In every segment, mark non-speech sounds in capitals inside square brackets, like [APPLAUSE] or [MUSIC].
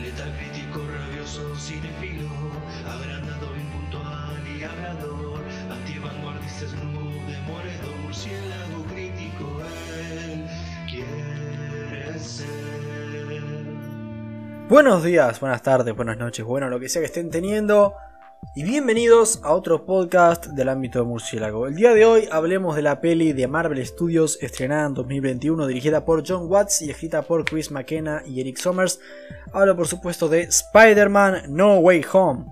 Letal crítico, rabioso, cinefilo, agrandado, impuntual y hablador, antivanguardista, snoop, demoledor, murciélago crítico, él quiere ser. Buenos días, buenas tardes, buenas noches, bueno, lo que sea que estén teniendo. Y bienvenidos a otro podcast del ámbito de Murciélago. El día de hoy hablemos de la peli de Marvel Studios estrenada en 2021, dirigida por John Watts y escrita por Chris McKenna y Eric Sommers. Hablo por supuesto de Spider-Man No Way Home,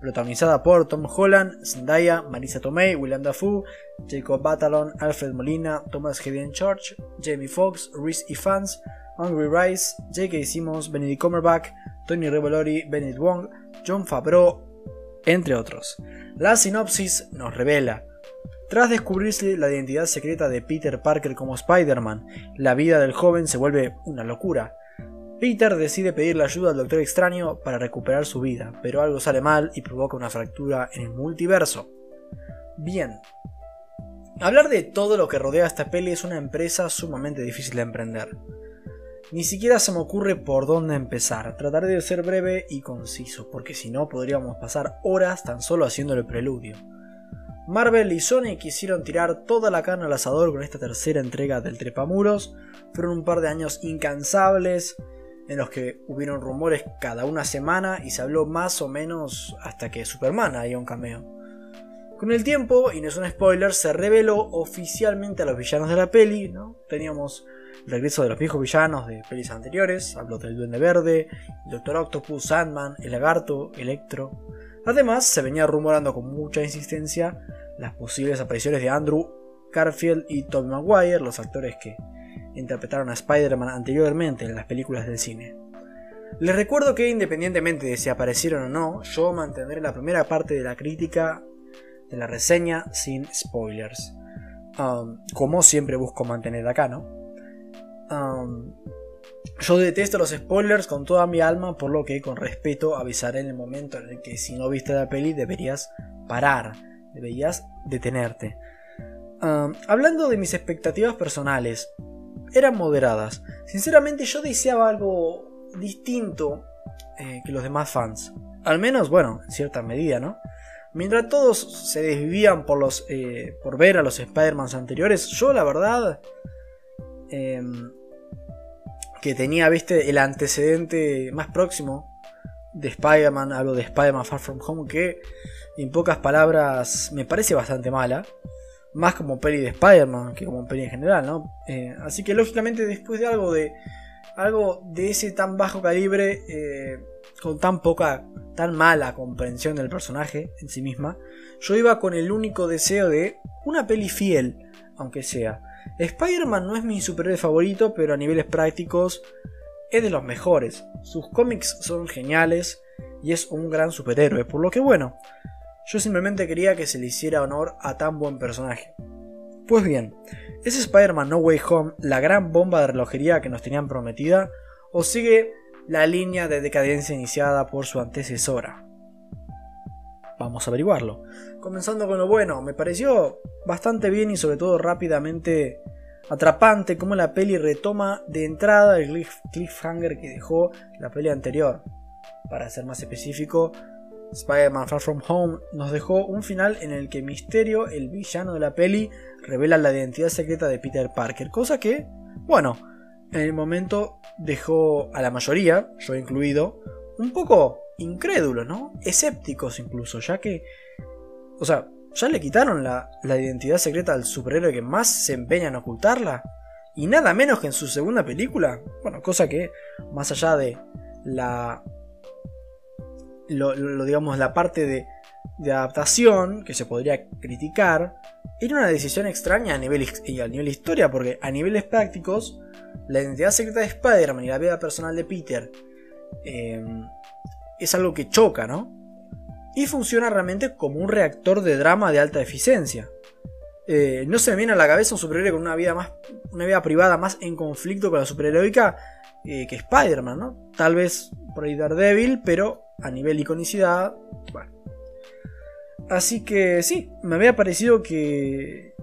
protagonizada por Tom Holland, Zendaya, Marisa Tomei, William Dafoe, Jacob Batalon, Alfred Molina, Thomas Hayden Church, Jamie Foxx, Reese Ifans, Hungry Rice, J.K. Simmons, Benedict Cumberbatch, Tony Revolori, Benedict Wong, John Favreau, entre otros. La sinopsis nos revela. Tras descubrirse la identidad secreta de Peter Parker como Spider-Man, la vida del joven se vuelve una locura. Peter decide pedirle ayuda al Doctor Extraño para recuperar su vida, pero algo sale mal y provoca una fractura en el multiverso. Bien. Hablar de todo lo que rodea esta peli es una empresa sumamente difícil de emprender. Ni siquiera se me ocurre por dónde empezar. Trataré de ser breve y conciso, porque si no podríamos pasar horas tan solo haciendo el preludio. Marvel y Sony quisieron tirar toda la carne al asador con esta tercera entrega del Trepamuros. Fueron un par de años incansables en los que hubieron rumores cada una semana y se habló más o menos hasta que Superman haya un cameo. Con el tiempo, y no es un spoiler, se reveló oficialmente a los villanos de la peli, ¿no? Teníamos regreso de los viejos villanos de pelis anteriores, hablo del Duende Verde, Doctor Octopus, Sandman, el Lagarto, Electro. Además, se venía rumorando con mucha insistencia las posibles apariciones de Andrew Garfield y Tobey Maguire, los actores que interpretaron a Spider-Man anteriormente en las películas del cine. Les recuerdo que independientemente de si aparecieron o no, yo mantendré la primera parte de la crítica de la reseña sin spoilers. Um, como siempre busco mantener acá, ¿no? Yo detesto los spoilers con toda mi alma, por lo que con respeto avisaré en el momento en el que si no viste la peli deberías parar, deberías detenerte. Hablando de mis expectativas personales, eran moderadas. Sinceramente yo deseaba algo distinto eh, que los demás fans. Al menos, bueno, en cierta medida, ¿no? Mientras todos se desvivían por, los, eh, por ver a los Spider-Man anteriores, yo la verdad em, que tenía, viste, el antecedente más próximo de Spider-Man, hablo de Spider-Man Far From Home, que en pocas palabras me parece bastante mala. Más como peli de Spider-Man que como peli en general, ¿no? Eh, así que lógicamente después de algo de algo de ese tan bajo calibre, eh, con tan poca, tan mala comprensión del personaje en sí misma, yo iba con el único deseo de una peli fiel, aunque sea. Spider-Man no es mi superhéroe favorito, pero a niveles prácticos es de los mejores. Sus cómics son geniales y es un gran superhéroe, por lo que bueno, yo simplemente quería que se le hiciera honor a tan buen personaje. Pues bien, ¿es Spider-Man No Way Home la gran bomba de relojería que nos tenían prometida? ¿O sigue la línea de decadencia iniciada por su antecesora? Vamos a averiguarlo. Comenzando con lo bueno, me pareció bastante bien y sobre todo rápidamente atrapante como la peli retoma de entrada el cliffhanger que dejó la peli anterior. Para ser más específico, Spider-Man Far From Home nos dejó un final en el que Misterio, el villano de la peli, revela la identidad secreta de Peter Parker, cosa que, bueno, en el momento dejó a la mayoría, yo incluido, un poco incrédulos, ¿no? Escépticos incluso, ya que, o sea, ya le quitaron la, la identidad secreta al superhéroe que más se empeña en ocultarla. Y nada menos que en su segunda película. Bueno, cosa que, más allá de la lo, digamos, la parte de, adaptación que se podría criticar, era una decisión extraña a nivel, a nivel historia, porque a niveles prácticos, la identidad secreta de Spider-Man y la vida personal de Peter eh, es algo que choca, ¿no? Y funciona realmente como un reactor de drama de alta eficiencia. Eh, no se me viene a la cabeza un superhéroe con una vida más. una vida privada más en conflicto con la superheroica eh, que Spider-Man, ¿no? Tal vez por ahí pero a nivel iconicidad, bueno. Así que sí, me había parecido que.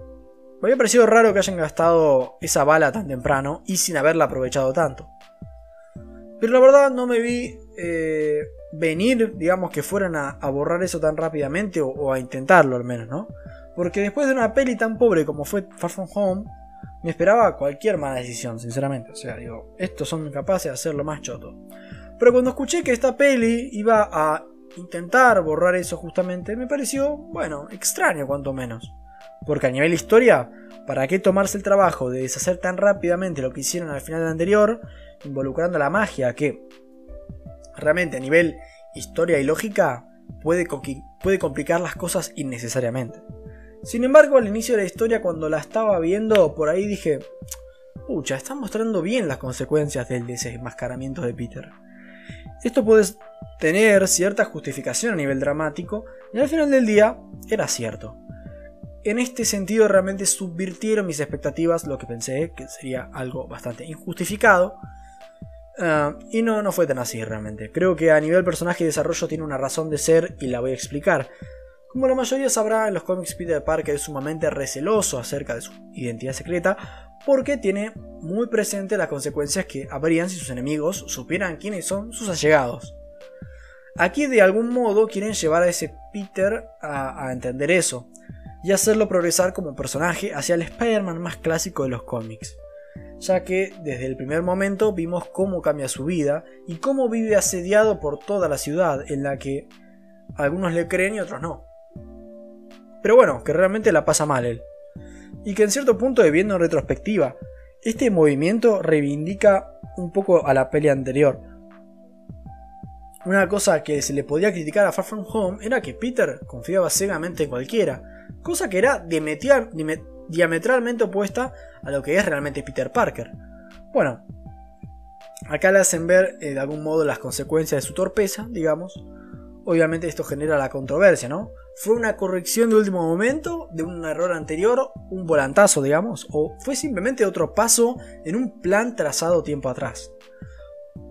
Me había parecido raro que hayan gastado esa bala tan temprano y sin haberla aprovechado tanto. Pero la verdad no me vi eh, venir, digamos, que fueran a, borrar eso tan rápidamente o, a intentarlo al menos, ¿no? Porque después de una peli tan pobre como fue Far From Home, me esperaba cualquier mala decisión, sinceramente. O sea, digo, estos son capaces de hacerlo más choto. Pero cuando escuché que esta peli iba a intentar borrar eso justamente, me pareció, bueno, extraño cuanto menos. Porque a nivel historia, ¿para qué tomarse el trabajo de deshacer tan rápidamente lo que hicieron al final del anterior, involucrando la magia, que realmente a nivel historia y lógica puede, puede complicar las cosas innecesariamente? Sin embargo, al inicio de la historia, cuando la estaba viendo, por ahí dije, pucha, está mostrando bien las consecuencias del desenmascaramiento de Peter. Esto puede tener cierta justificación a nivel dramático, y al final del día era cierto. En este sentido realmente subvirtieron mis expectativas, lo que pensé que sería algo bastante injustificado. Ah, y no, no fue tan así realmente. Creo que a nivel personaje y desarrollo tiene una razón de ser y la voy a explicar. Como la mayoría sabrá, en los cómics Peter Parker es sumamente receloso acerca de su identidad secreta porque tiene muy presente las consecuencias que habrían si sus enemigos supieran quiénes son sus allegados. Aquí de algún modo quieren llevar a ese Peter a, a entender eso y hacerlo progresar como personaje hacia el Spider-Man más clásico de los cómics, ya que desde el primer momento vimos cómo cambia su vida y cómo vive asediado por toda la ciudad en la que algunos le creen y otros no. Pero bueno, que realmente la pasa mal él. Y que en cierto punto, viendo en retrospectiva, este movimiento reivindica un poco a la peli anterior. Una cosa que se le podía criticar a Far From Home era que Peter confiaba ciegamente en cualquiera, cosa que era diametralmente opuesta a lo que es realmente Peter Parker. Bueno, acá le hacen ver eh, de algún modo las consecuencias de su torpeza, digamos. Obviamente esto genera la controversia, ¿no? ¿Fue una corrección de último momento de un error anterior, un volantazo, digamos? ¿O fue simplemente otro paso en un plan trazado tiempo atrás?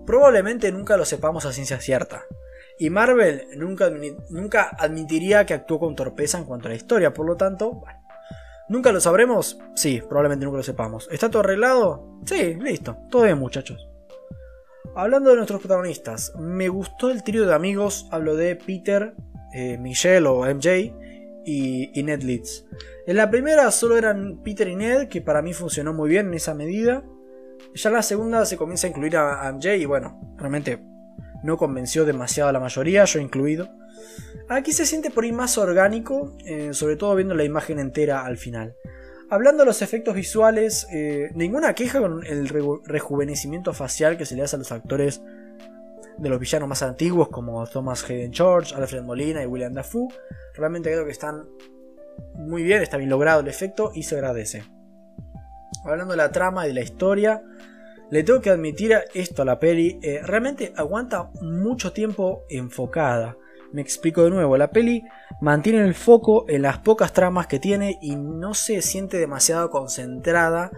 Probablemente nunca lo sepamos a ciencia cierta. Y Marvel nunca, nunca admitiría que actuó con torpeza en cuanto a la historia, por lo tanto, bueno. ¿Nunca lo sabremos? Sí, probablemente nunca lo sepamos. ¿Está todo arreglado? Sí, listo. Todo bien, muchachos. Hablando de nuestros protagonistas, me gustó el trío de amigos. Hablo de Peter, eh, Michelle o MJ y, Ned Leeds. En la primera solo eran Peter y Ned, que para mí funcionó muy bien en esa medida. Ya en la segunda se comienza a incluir a, MJ y bueno, realmente no convenció demasiado a la mayoría, yo incluido. Aquí se siente por ahí más orgánico, eh, sobre todo viendo la imagen entera al final. Hablando de los efectos visuales, eh, ninguna queja con el rejuvenecimiento facial que se le hace a los actores de los villanos más antiguos como Thomas Hayden George, Alfred Molina y William Dafoe. Realmente creo que están muy bien, está bien logrado el efecto y se agradece. Hablando de la trama y de la historia, le tengo que admitir esto a la peli, eh, realmente aguanta mucho tiempo enfocada. Me explico de nuevo, la peli mantiene el foco en las pocas tramas que tiene y no se siente demasiado concentrada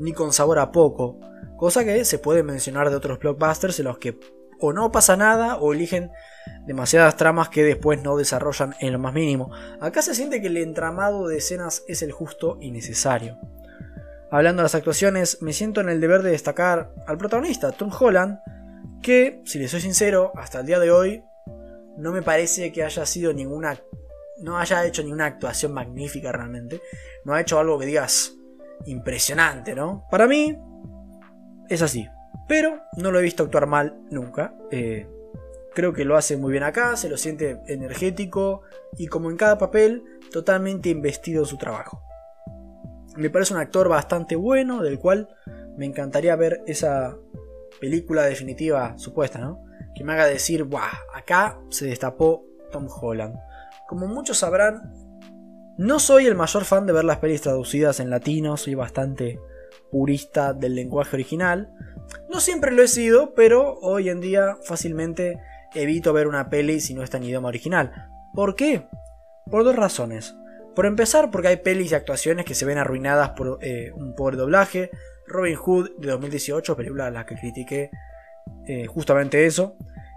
ni con sabor a poco, cosa que se puede mencionar de otros blockbusters en los que o no pasa nada o eligen demasiadas tramas que después no desarrollan en lo más mínimo. Acá se siente que el entramado de escenas es el justo y necesario. Hablando de las actuaciones, me siento en el deber de destacar al protagonista, Tom Holland, que, si le soy sincero, hasta el día de hoy no me parece que haya sido ninguna no haya hecho ninguna actuación magnífica realmente. No ha hecho algo que digas impresionante, ¿no? Para mí es así. Pero no lo he visto actuar mal nunca. Eh, creo que lo hace muy bien acá, se lo siente energético y como en cada papel, totalmente investido en su trabajo. Me parece un actor bastante bueno, del cual me encantaría ver esa película definitiva supuesta, ¿no? Que me haga decir, ¡buah! Acá se destapó Tom Holland. Como muchos sabrán, no soy el mayor fan de ver las pelis traducidas en latino, soy bastante purista del lenguaje original. No siempre lo he sido, pero hoy en día fácilmente evito ver una peli si no está en idioma original. ¿Por qué? Por dos razones. Por empezar, porque hay pelis y actuaciones que se ven arruinadas por eh, un pobre doblaje. Robin Hood de 2018, película a la que critiqué eh, justamente eso.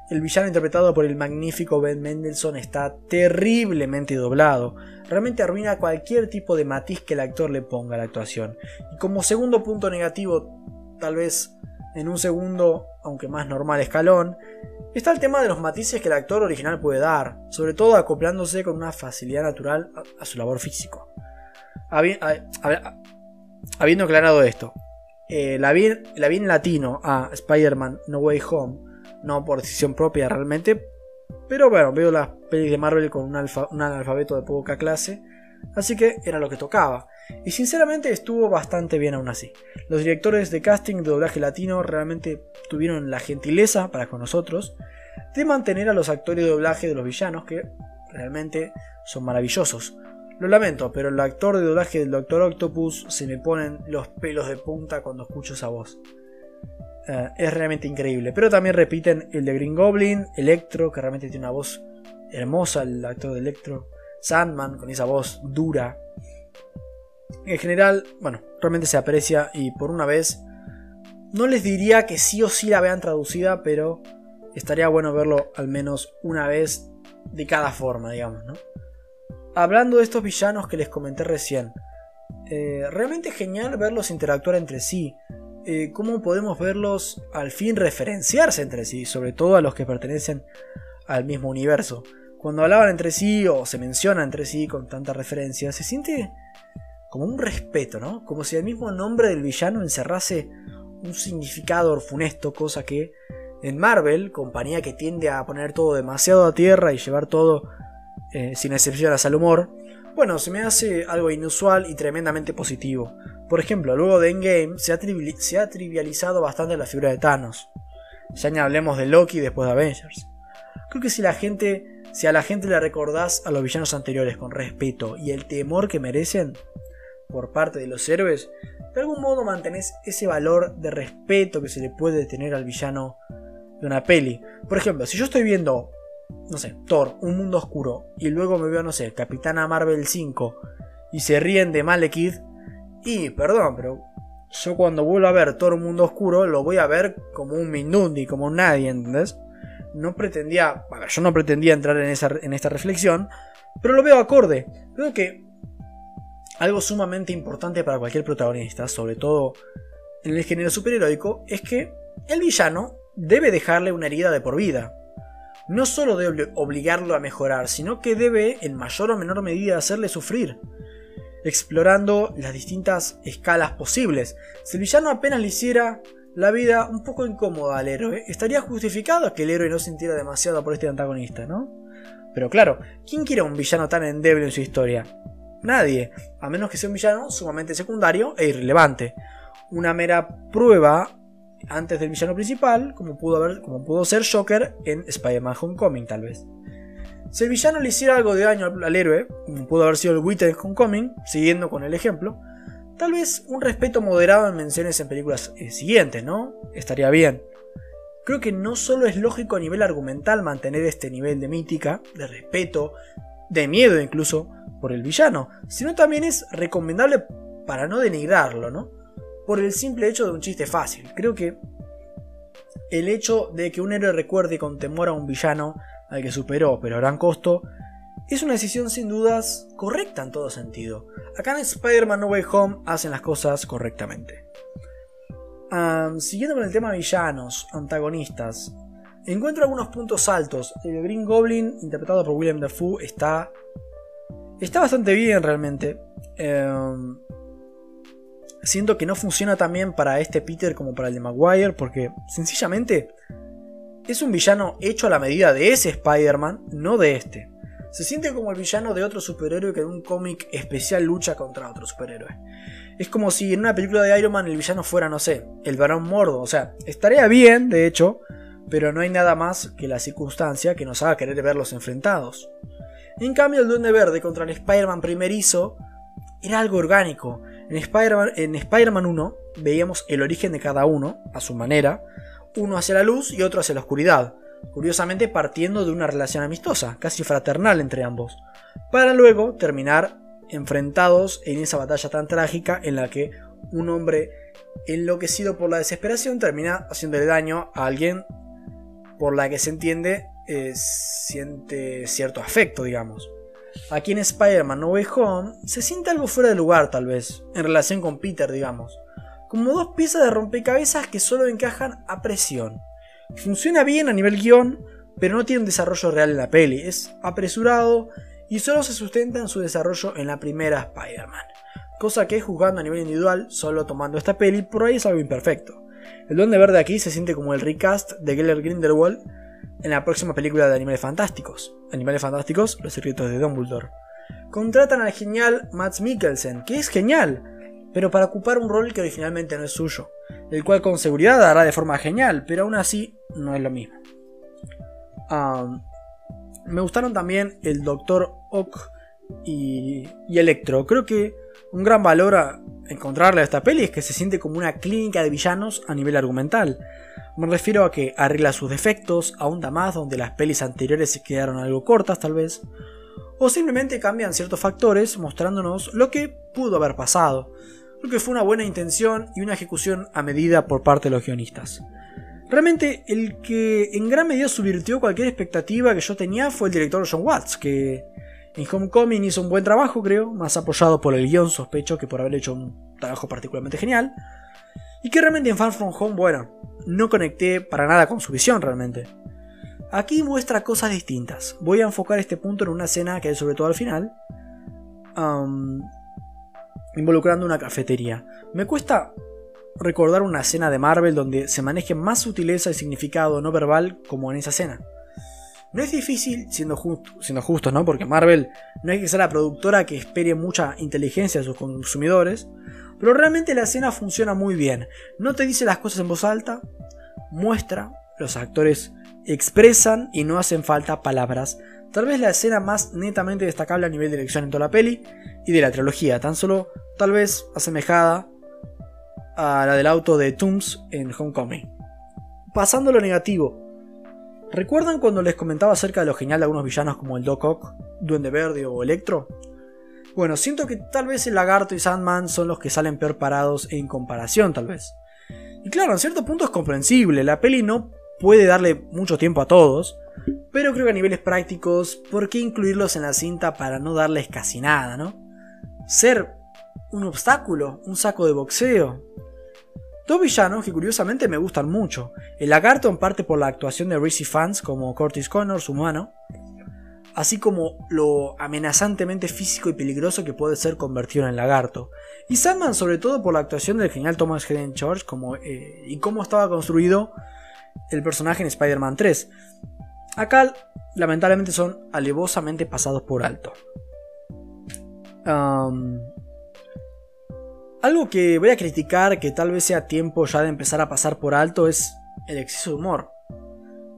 El villano interpretado por el magnífico Ben Mendelssohn está terriblemente doblado. Realmente arruina cualquier tipo de matiz que el actor le ponga a la actuación. Y como segundo punto negativo, tal vez En un segundo, aunque más normal escalón, está el tema de los matices que el actor original puede dar, sobre todo acoplándose con una facilidad natural a, su labor físico. habiendo aclarado esto, eh, la, vi, en latino a Spider-Man No Way Home, no por decisión propia realmente, pero bueno, veo las pelis de Marvel con un, un alfabeto de poca clase, así que era lo que tocaba. Y sinceramente estuvo bastante bien aún así. Los directores de casting de doblaje latino realmente tuvieron la gentileza para con nosotros de mantener a los actores de doblaje de los villanos que realmente son maravillosos. Lo lamento, pero el actor de doblaje del Doctor Octopus se me ponen los pelos de punta cuando escucho esa voz. Eh, es realmente increíble. Pero también repiten el de Green Goblin, Electro, que realmente tiene una voz hermosa, el actor de Electro, Sandman, con esa voz dura. En general, bueno, realmente se aprecia y por una vez, no les diría que sí o sí la vean traducida, pero estaría bueno verlo al menos una vez de cada forma, digamos, ¿no? hablando de estos villanos que les comenté recién, eh, realmente genial verlos interactuar entre sí. Eh, cómo podemos verlos al fin referenciarse entre sí, sobre todo a los que pertenecen al mismo universo. Cuando hablaban entre sí o se menciona entre sí con tanta referencia, se siente como un respeto, ¿no? Como si el mismo nombre del villano encerrase un significado funesto, cosa que en Marvel, compañía que tiende a poner todo demasiado a tierra y llevar todo eh, sin excepciones al humor, bueno, se me hace algo inusual y tremendamente positivo. Por ejemplo, luego de Endgame se ha, se ha trivializado bastante la figura de Thanos. Ya ni hablemos de Loki después de Avengers. Creo que si la gente, si a la gente le recordás a los villanos anteriores con respeto y el temor que merecen por parte de los héroes, de algún modo mantenés ese valor de respeto que se le puede tener al villano de una peli. Por ejemplo, si yo estoy viendo no sé, Thor, un mundo oscuro, y luego me veo, no sé, Capitana Marvel 5, y se ríen de Malekith, y perdón, pero yo cuando vuelvo a ver Thor, un mundo oscuro, lo voy a ver como un Mindundi, como nadie, ¿entendés? No pretendía, bueno, yo no pretendía entrar en, esa, en esta reflexión, pero lo veo acorde. Creo que algo sumamente importante para cualquier protagonista, sobre todo en el género superheroico, es que el villano debe dejarle una herida de por vida no solo debe obligarlo a mejorar, sino que debe en mayor o menor medida hacerle sufrir, explorando las distintas escalas posibles. Si el villano apenas le hiciera la vida un poco incómoda al héroe, estaría justificado que el héroe no sintiera demasiado por este antagonista, ¿no? Pero claro, ¿quién quiere un villano tan endeble en su historia? Nadie, a menos que sea un villano sumamente secundario e irrelevante. Una mera prueba antes del villano principal, como pudo, haber, como pudo ser Joker en Spider-Man Homecoming tal vez. Si el villano le hiciera algo de daño al, héroe, como pudo haber sido el Wither en Homecoming, siguiendo con el ejemplo, tal vez un respeto moderado en menciones en películas eh, siguientes, ¿no? Estaría bien. Creo que no solo es lógico a nivel argumental mantener este nivel de mítica, de respeto, de miedo incluso por el villano, sino también es recomendable para no denigrarlo, ¿no? por el simple hecho de un chiste fácil. Creo que el hecho de que un héroe recuerde con temor a un villano al que superó, pero a gran costo, es una decisión sin dudas correcta en todo sentido. Acá en Spider-Man No Way Home hacen las cosas correctamente. siguiendo con el tema villanos, antagonistas, encuentro algunos puntos altos. El Green Goblin, interpretado por William Dafoe, está, está bastante bien realmente. Em, siento que no funciona tan bien para este Peter como para el de Maguire, porque sencillamente es un villano hecho a la medida de ese Spider-Man, no de este. Se siente como el villano de otro superhéroe que en un cómic especial lucha contra otro superhéroe. Es como si en una película de Iron Man el villano fuera, no sé, el varón mordo. O sea, estaría bien, de hecho, pero no hay nada más que la circunstancia que nos haga querer verlos enfrentados. En cambio, el Duende Verde contra el Spider-Man primerizo era algo orgánico, en Spider-Man 1 veíamos el origen de cada uno, a su manera, uno hacia la luz y otro hacia la oscuridad, curiosamente partiendo de una relación amistosa, casi fraternal entre ambos, para luego terminar enfrentados en esa batalla tan trágica en la que un hombre enloquecido por la desesperación termina haciéndole daño a alguien por la que se entiende eh, siente cierto afecto, digamos. Aquí en Spider-Man No Way Home se siente algo fuera de lugar tal vez, en relación con Peter digamos, como dos piezas de rompecabezas que solo encajan a presión. Funciona bien a nivel guion, pero no tiene un desarrollo real en la peli, es apresurado y solo se sustenta en su desarrollo en la primera Spider-Man. Cosa que jugando a nivel individual, solo tomando esta peli, por ahí es algo imperfecto. El Duende Verde aquí se siente como el recast de Geller Grindelwald en la próxima película de Animales Fantásticos. Animales Fantásticos, Los Secretos de Dumbledore. Contratan al genial Matt Mikkelsen, que es genial, pero para ocupar un rol que originalmente no es suyo, el cual con seguridad hará de forma genial, pero aún así no es lo mismo. me gustaron también el Dr. Ock y, y Electro. Creo que un gran valor a encontrarle a esta peli es que se siente como una clínica de villanos a nivel argumental. Me refiero a que arregla sus defectos, ahonda más donde las pelis anteriores se quedaron algo cortas tal vez, o simplemente cambian ciertos factores mostrándonos lo que pudo haber pasado. Creo que fue una buena intención y una ejecución a medida por parte de los guionistas. Realmente el que en gran medida subvirtió cualquier expectativa que yo tenía fue el director John Watts, que en Homecoming hizo un buen trabajo, creo, más apoyado por el guion, sospecho, que por haber hecho un trabajo particularmente genial. Y que realmente en Far From Home, bueno, no conecté para nada con su visión realmente. Aquí muestra cosas distintas. Voy a enfocar este punto en una escena que hay sobre todo al final. involucrando una cafetería. Me cuesta recordar una escena de Marvel donde se maneje más sutileza y significado no verbal como en esa escena. No es difícil, siendo, siendo justos, ¿no? Porque Marvel no hay que ser la productora que espere mucha inteligencia de sus consumidores. Pero realmente la escena funciona muy bien. No te dice las cosas en voz alta, muestra, los actores expresan y no hacen falta palabras. Tal vez la escena más netamente destacable a nivel de dirección en toda la peli y de la trilogía, tan solo tal vez asemejada a la del auto de Tooms en Homecoming. Pasando a lo negativo, ¿Recuerdan cuando les comentaba acerca de lo genial de algunos villanos como el Doc Ock, Duende Verde o Electro? Bueno, siento que tal vez el Lagarto y Sandman son los que salen peor parados en comparación, tal vez. Y claro, en cierto punto es comprensible, la peli no puede darle mucho tiempo a todos, pero creo que a niveles prácticos, ¿por qué incluirlos en la cinta para no darles casi nada, no? Ser un obstáculo, un saco de boxeo, Dos villanos que curiosamente me gustan mucho. El lagarto en parte por la actuación de Reese fans como Curtis Connor, su humano, así como lo amenazantemente físico y peligroso que puede ser convertido en lagarto. Y Sandman sobre todo por la actuación del genial Thomas Hayden Church como, eh, y cómo estaba construido el personaje en Spider-Man 3. Acá lamentablemente son alevosamente pasados por alto. Algo que voy a criticar, que tal vez sea tiempo ya de empezar a pasar por alto, es el exceso de humor.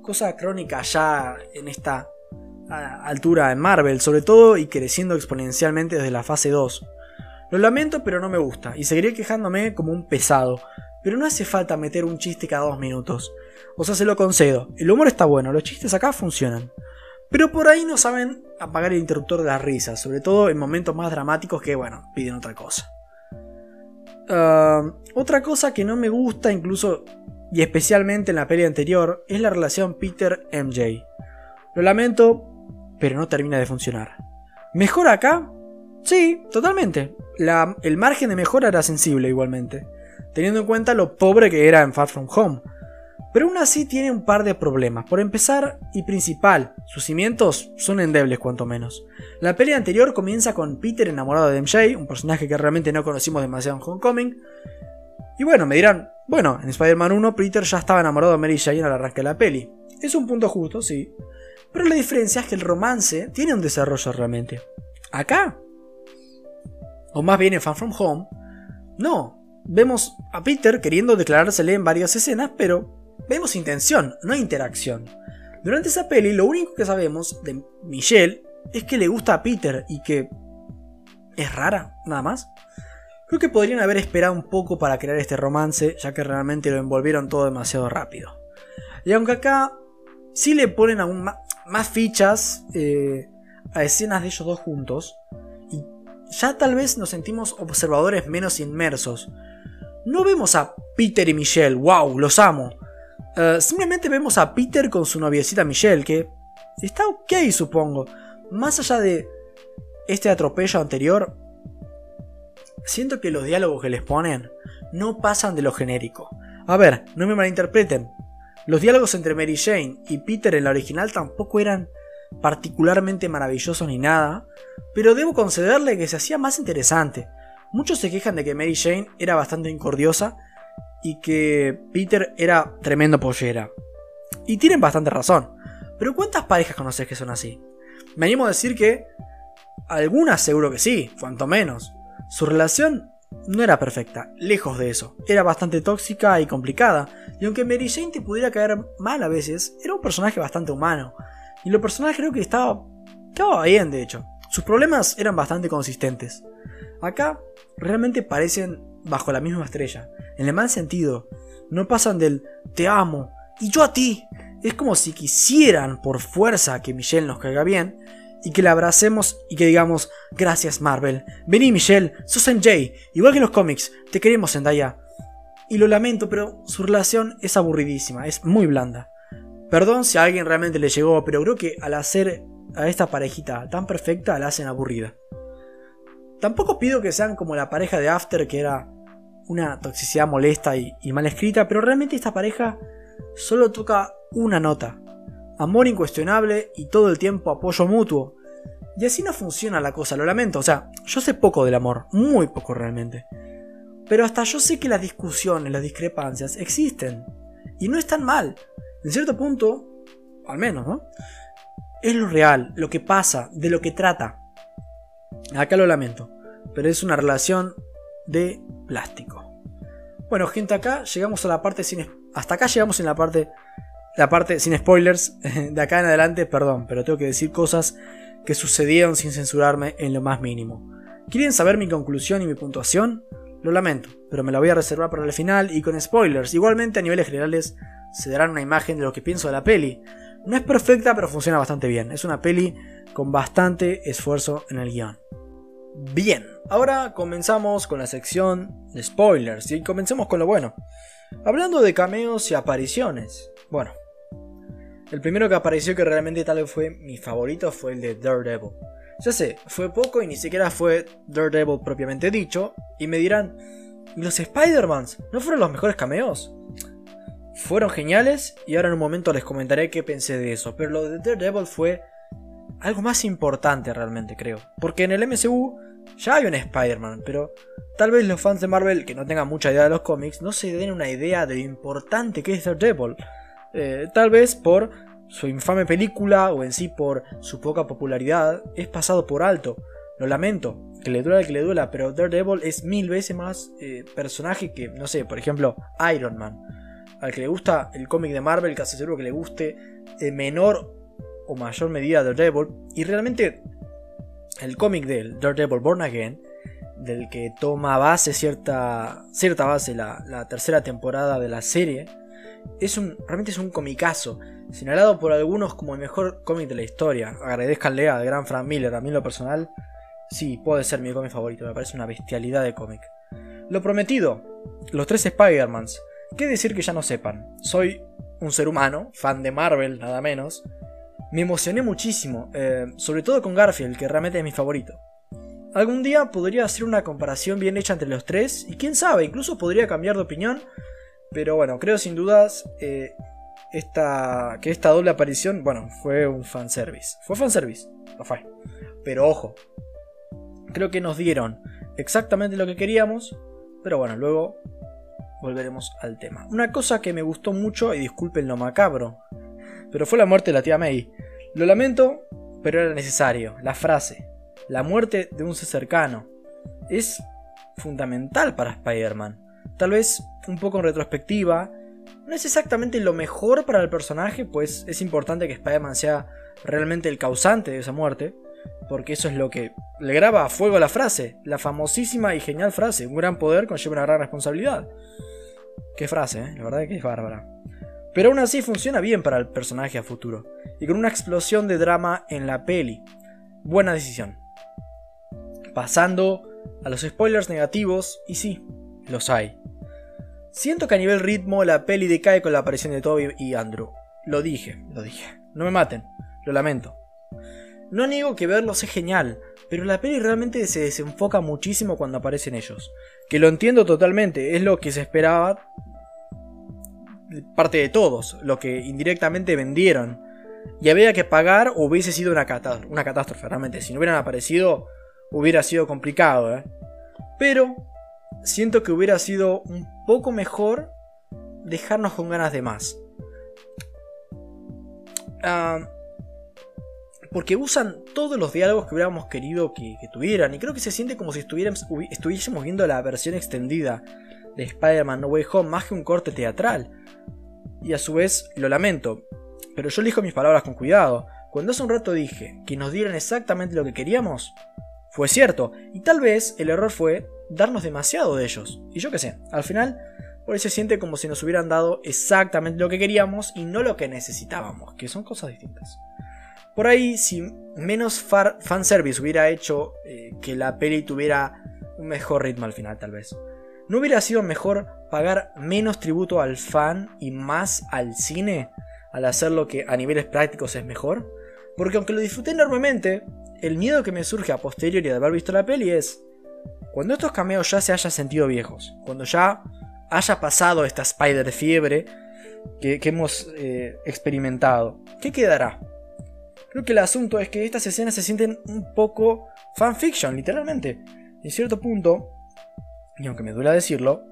Cosa crónica ya en esta altura en Marvel, sobre todo y creciendo exponencialmente desde la fase 2. Lo lamento, pero no me gusta, y seguiré quejándome como un pesado. Pero no hace falta meter un chiste cada dos minutos. O sea, se lo concedo. El humor está bueno, los chistes acá funcionan. Pero por ahí no saben apagar el interruptor de las risas, sobre todo en momentos más dramáticos que, bueno, piden otra cosa. Ah, otra cosa que no me gusta incluso y especialmente en la peli anterior es la relación Peter-MJ. Lo lamento, pero no termina de funcionar. ¿Mejor acá? Sí, totalmente. el margen de mejora era sensible igualmente, teniendo en cuenta lo pobre que era en Far From Home. Pero aún así tiene un par de problemas. Por empezar, y principal, sus cimientos son endebles cuanto menos. La pelea anterior comienza con Peter enamorado de MJ, un personaje que realmente no conocimos demasiado en Homecoming. Y bueno, me dirán, bueno, en Spider-Man 1 Peter ya estaba enamorado de Mary Jane al arranque de la peli. Es un punto justo, sí. Pero la diferencia es que el romance tiene un desarrollo realmente. Acá, o más bien en Far From Home, no. Vemos a Peter queriendo declarársele en varias escenas, pero vemos intención, no interacción. Durante esa peli, lo único que sabemos de Michelle es que le gusta a Peter y que es rara, nada más. Creo que podrían haber esperado un poco para crear este romance, ya que realmente lo envolvieron todo demasiado rápido. Y aunque acá sí le ponen aún más, fichas eh, a escenas de ellos dos juntos, y ya tal vez nos sentimos observadores menos inmersos. No vemos a Peter y Michelle, wow, los amo. Eh, simplemente vemos a Peter con su noviecita Michelle, que está ok, supongo. Más allá de este atropello anterior, siento que los diálogos que les ponen no pasan de lo genérico. A ver, no me malinterpreten. Los diálogos entre Mary Jane y Peter en la original tampoco eran particularmente maravillosos ni nada, pero debo concederle que se hacía más interesante. Muchos se quejan de que Mary Jane era bastante incordiosa y que Peter era tremendo pollera. Y tienen bastante razón. Pero ¿cuántas parejas conoces que son así? Me animo a decir que algunas seguro que sí, cuanto menos. Su relación no era perfecta, lejos de eso. Era bastante tóxica y complicada, y aunque Mary Jane te pudiera caer mal a veces, era un personaje bastante humano. Y lo personal creo que estaba, estaba bien, de hecho. Sus problemas eran bastante consistentes. Acá realmente parecen bajo la misma estrella, en el mal sentido. No pasan del te amo y yo a ti. Es como si quisieran por fuerza que Michelle nos caiga bien y que la abracemos y que digamos gracias Marvel. Vení Michelle, sos MJ, igual que en los cómics, te queremos Zendaya. Y lo lamento, pero su relación es aburridísima, es muy blanda. Perdón si a alguien realmente le llegó, pero creo que al hacer a esta parejita tan perfecta la hacen aburrida. Tampoco pido que sean como la pareja de After, que era una toxicidad molesta y, mal escrita, pero realmente esta pareja solo toca una nota. Amor incuestionable y todo el tiempo apoyo mutuo. Y así no funciona la cosa, lo lamento. O sea, yo sé poco del amor, muy poco realmente. Pero hasta yo sé que las discusiones, las discrepancias existen. Y no están mal en cierto punto, al menos, ¿no? Es lo real, lo que pasa, de lo que trata. Acá lo lamento, pero es una relación de plástico. Bueno, gente, acá llegamos a la parte sin hasta acá llegamos en la parte la parte sin spoilers. [LAUGHS] De acá en adelante, perdón, pero tengo que decir cosas que sucedieron sin censurarme en lo más mínimo. ¿Quieren saber mi conclusión y mi puntuación? Lo lamento, pero me la voy a reservar para el final y con spoilers. Igualmente a niveles generales se darán una imagen de lo que pienso de la peli. No es perfecta, pero funciona bastante bien. Es una peli con bastante esfuerzo en el guion. Bien, ahora comenzamos con la sección de spoilers y comencemos con lo bueno. Hablando de cameos y apariciones. Bueno, el primero que apareció que realmente tal vez fue mi favorito fue el de Daredevil. Ya sé, fue poco y ni siquiera fue Daredevil propiamente dicho. Y me dirán, ¿y los Spider-Mans no fueron los mejores cameos? fueron geniales y ahora en un momento les comentaré qué pensé de eso. Pero lo de Daredevil fue algo más importante realmente, creo. Porque en el MCU ya hay un Spider-Man, pero tal vez los fans de Marvel que no tengan mucha idea de los cómics no se den una idea de lo importante que es Daredevil. Eh, tal vez por su infame película o en sí por su poca popularidad es pasado por alto. Lo lamento, que le duela que le duela, pero Daredevil es mil veces más eh, personaje que, no sé, por ejemplo, Iron Man al que le gusta el cómic de Marvel, casi seguro que le guste en menor o mayor medida Daredevil. Y realmente el cómic del Daredevil Born Again, del que toma base cierta, cierta base la, tercera temporada de la serie, es un, realmente es un comicazo, señalado por algunos como el mejor cómic de la historia. Agradezcanle al gran Frank Miller, a mí lo personal, sí, puede ser mi cómic favorito, me parece una bestialidad de cómic. Lo prometido, los tres Spider-Mans, ¿Qué decir que ya no sepan? Soy un ser humano, fan de Marvel, nada menos. Me emocioné muchísimo, eh, sobre todo con Garfield, que realmente es mi favorito. Algún día podría hacer una comparación bien hecha entre los tres, y quién sabe, incluso podría cambiar de opinión. Pero bueno, creo sin dudas eh, esta, que esta doble aparición, bueno, fue un fanservice. Fue fanservice, lo fue. Pero ojo, creo que nos dieron exactamente lo que queríamos, pero bueno, luego volveremos al tema. Una cosa que me gustó mucho, y disculpen lo macabro, pero fue la muerte de la tía May. Lo lamento, pero era necesario. La frase, la muerte de un ser cercano, es fundamental para Spider-Man. Tal vez un poco en retrospectiva, no es exactamente lo mejor para el personaje, pues es importante que Spider-Man sea realmente el causante de esa muerte, porque eso es lo que le graba a fuego la frase, la famosísima y genial frase, un gran poder conlleva una gran responsabilidad. Qué frase, ¿eh? la verdad que es bárbara. Pero aún así funciona bien para el personaje a futuro, y con una explosión de drama en la peli. Buena decisión. Pasando a los spoilers negativos, y sí, los hay. Siento que a nivel ritmo la peli decae con la aparición de Toby y Andrew. Lo dije, lo dije. No me maten, lo lamento. No niego que verlos es genial, pero la peli realmente se desenfoca muchísimo cuando aparecen ellos. Que lo entiendo totalmente, es lo que se esperaba parte de todos, lo que indirectamente vendieron. Y había que pagar o hubiese sido una, una catástrofe, realmente. Si no hubieran aparecido, hubiera sido complicado. ¿eh? Pero siento que hubiera sido un poco mejor dejarnos con ganas de más. Porque usan todos los diálogos que hubiéramos querido que, tuvieran. Y creo que se siente como si estuviésemos viendo la versión extendida de Spider-Man No Way Home más que un corte teatral. Y a su vez lo lamento, pero yo elijo mis palabras con cuidado. Cuando hace un rato dije que nos dieran exactamente lo que queríamos, fue cierto, y tal vez el error fue darnos demasiado de ellos. Y yo qué sé, al final, por ahí se siente como si nos hubieran dado exactamente lo que queríamos y no lo que necesitábamos, que son cosas distintas. Por ahí, si menos fanservice hubiera hecho eh, que la peli tuviera un mejor ritmo al final, tal vez. ¿No hubiera sido mejor pagar menos tributo al fan y más al cine al hacer lo que a niveles prácticos es mejor? Porque aunque lo disfruté enormemente, el miedo que me surge a posteriori de haber visto la peli es cuando estos cameos ya se hayan sentido viejos, cuando ya haya pasado esta Spider fiebre que, hemos eh, experimentado, ¿qué quedará? Creo que el asunto es que estas escenas se sienten un poco fanfiction, literalmente. En cierto punto, y aunque me duela decirlo,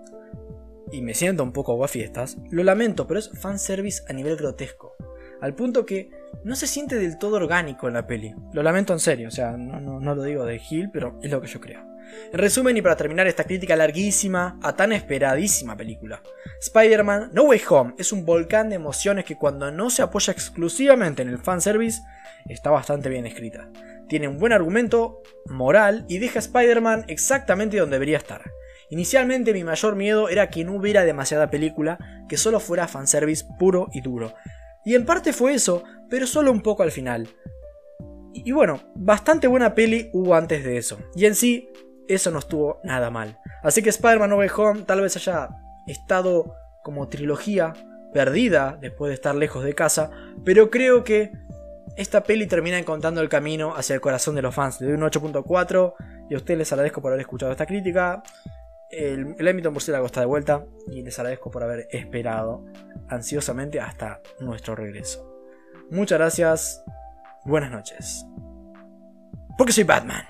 y me siento un poco fiestas, lo lamento, pero es fanservice a nivel grotesco. Al punto que no se siente del todo orgánico en la peli. Lo lamento en serio, o sea, no, no lo digo de Hill, pero es lo que yo creo. En resumen y para terminar esta crítica larguísima a tan esperadísima película, Spider-Man No Way Home es un volcán de emociones que cuando no se apoya exclusivamente en el fanservice, está bastante bien escrita. Tiene un buen argumento, moral y deja a Spider-Man exactamente donde debería estar. Inicialmente mi mayor miedo era que no hubiera demasiada película, que solo fuera fanservice puro y duro. Y en parte fue eso, pero solo un poco al final. Y bueno, bastante buena peli hubo antes de eso. Y en sí, eso no estuvo nada mal. Así que Spider-Man No Home tal vez haya estado como trilogía perdida después de estar lejos de casa, pero creo que esta peli termina encontrando el camino hacia el corazón de los fans. Le doy un 8.4 y a ustedes les agradezco por haber escuchado esta crítica. El, el ámbito murciélago está de vuelta y les agradezco por haber esperado ansiosamente hasta nuestro regreso. Muchas gracias, buenas noches. Porque soy Batman.